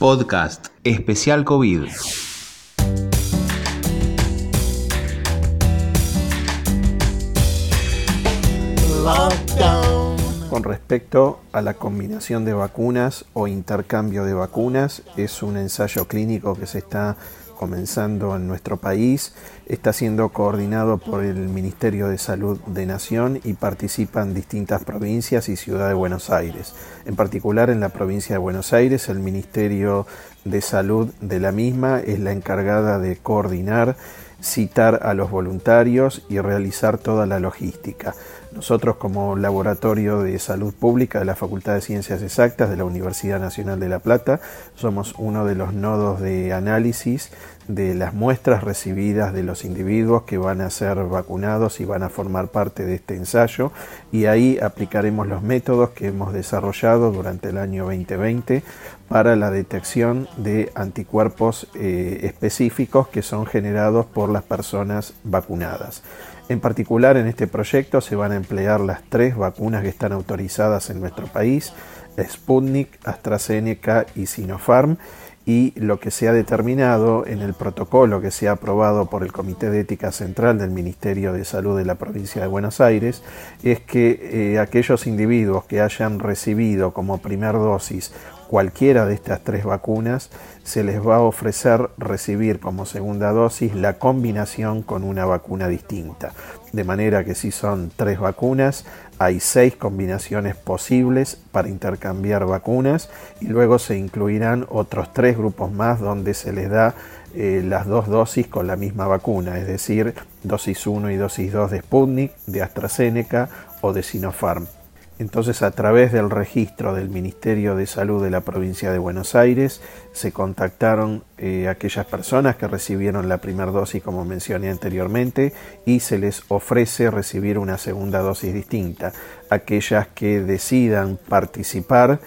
Podcast Especial COVID. Con respecto a la combinación de vacunas o intercambio de vacunas, es un ensayo clínico que se está comenzando en nuestro país, está siendo coordinado por el Ministerio de Salud de Nación y participan distintas provincias y Ciudad de Buenos Aires. En particular en la provincia de Buenos Aires, el Ministerio de Salud de la misma es la encargada de coordinar citar a los voluntarios y realizar toda la logística. Nosotros como Laboratorio de Salud Pública de la Facultad de Ciencias Exactas de la Universidad Nacional de La Plata somos uno de los nodos de análisis de las muestras recibidas de los individuos que van a ser vacunados y van a formar parte de este ensayo y ahí aplicaremos los métodos que hemos desarrollado durante el año 2020 para la detección de anticuerpos eh, específicos que son generados por las personas vacunadas. En particular en este proyecto se van a emplear las tres vacunas que están autorizadas en nuestro país, Sputnik, AstraZeneca y Sinopharm, y lo que se ha determinado en el protocolo que se ha aprobado por el Comité de Ética Central del Ministerio de Salud de la provincia de Buenos Aires es que eh, aquellos individuos que hayan recibido como primer dosis cualquiera de estas tres vacunas, se les va a ofrecer recibir como segunda dosis la combinación con una vacuna distinta. De manera que si son tres vacunas, hay seis combinaciones posibles para intercambiar vacunas y luego se incluirán otros tres grupos más donde se les da eh, las dos dosis con la misma vacuna, es decir, dosis 1 y dosis 2 de Sputnik, de AstraZeneca o de Sinopharm. Entonces, a través del registro del Ministerio de Salud de la provincia de Buenos Aires, se contactaron eh, aquellas personas que recibieron la primera dosis, como mencioné anteriormente, y se les ofrece recibir una segunda dosis distinta. Aquellas que decidan participar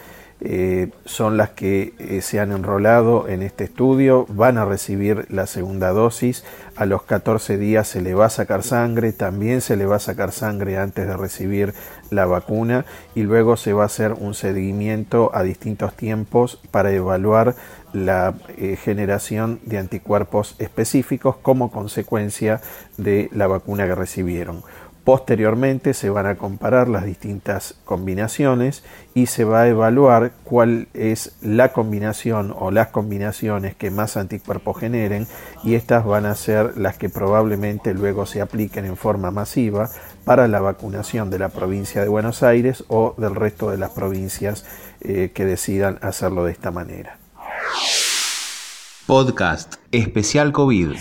eh, son las que eh, se han enrolado en este estudio, van a recibir la segunda dosis, a los 14 días se le va a sacar sangre, también se le va a sacar sangre antes de recibir la vacuna y luego se va a hacer un seguimiento a distintos tiempos para evaluar la eh, generación de anticuerpos específicos como consecuencia de la vacuna que recibieron. Posteriormente se van a comparar las distintas combinaciones y se va a evaluar cuál es la combinación o las combinaciones que más anticuerpos generen y estas van a ser las que probablemente luego se apliquen en forma masiva para la vacunación de la provincia de Buenos Aires o del resto de las provincias eh, que decidan hacerlo de esta manera. Podcast Especial COVID.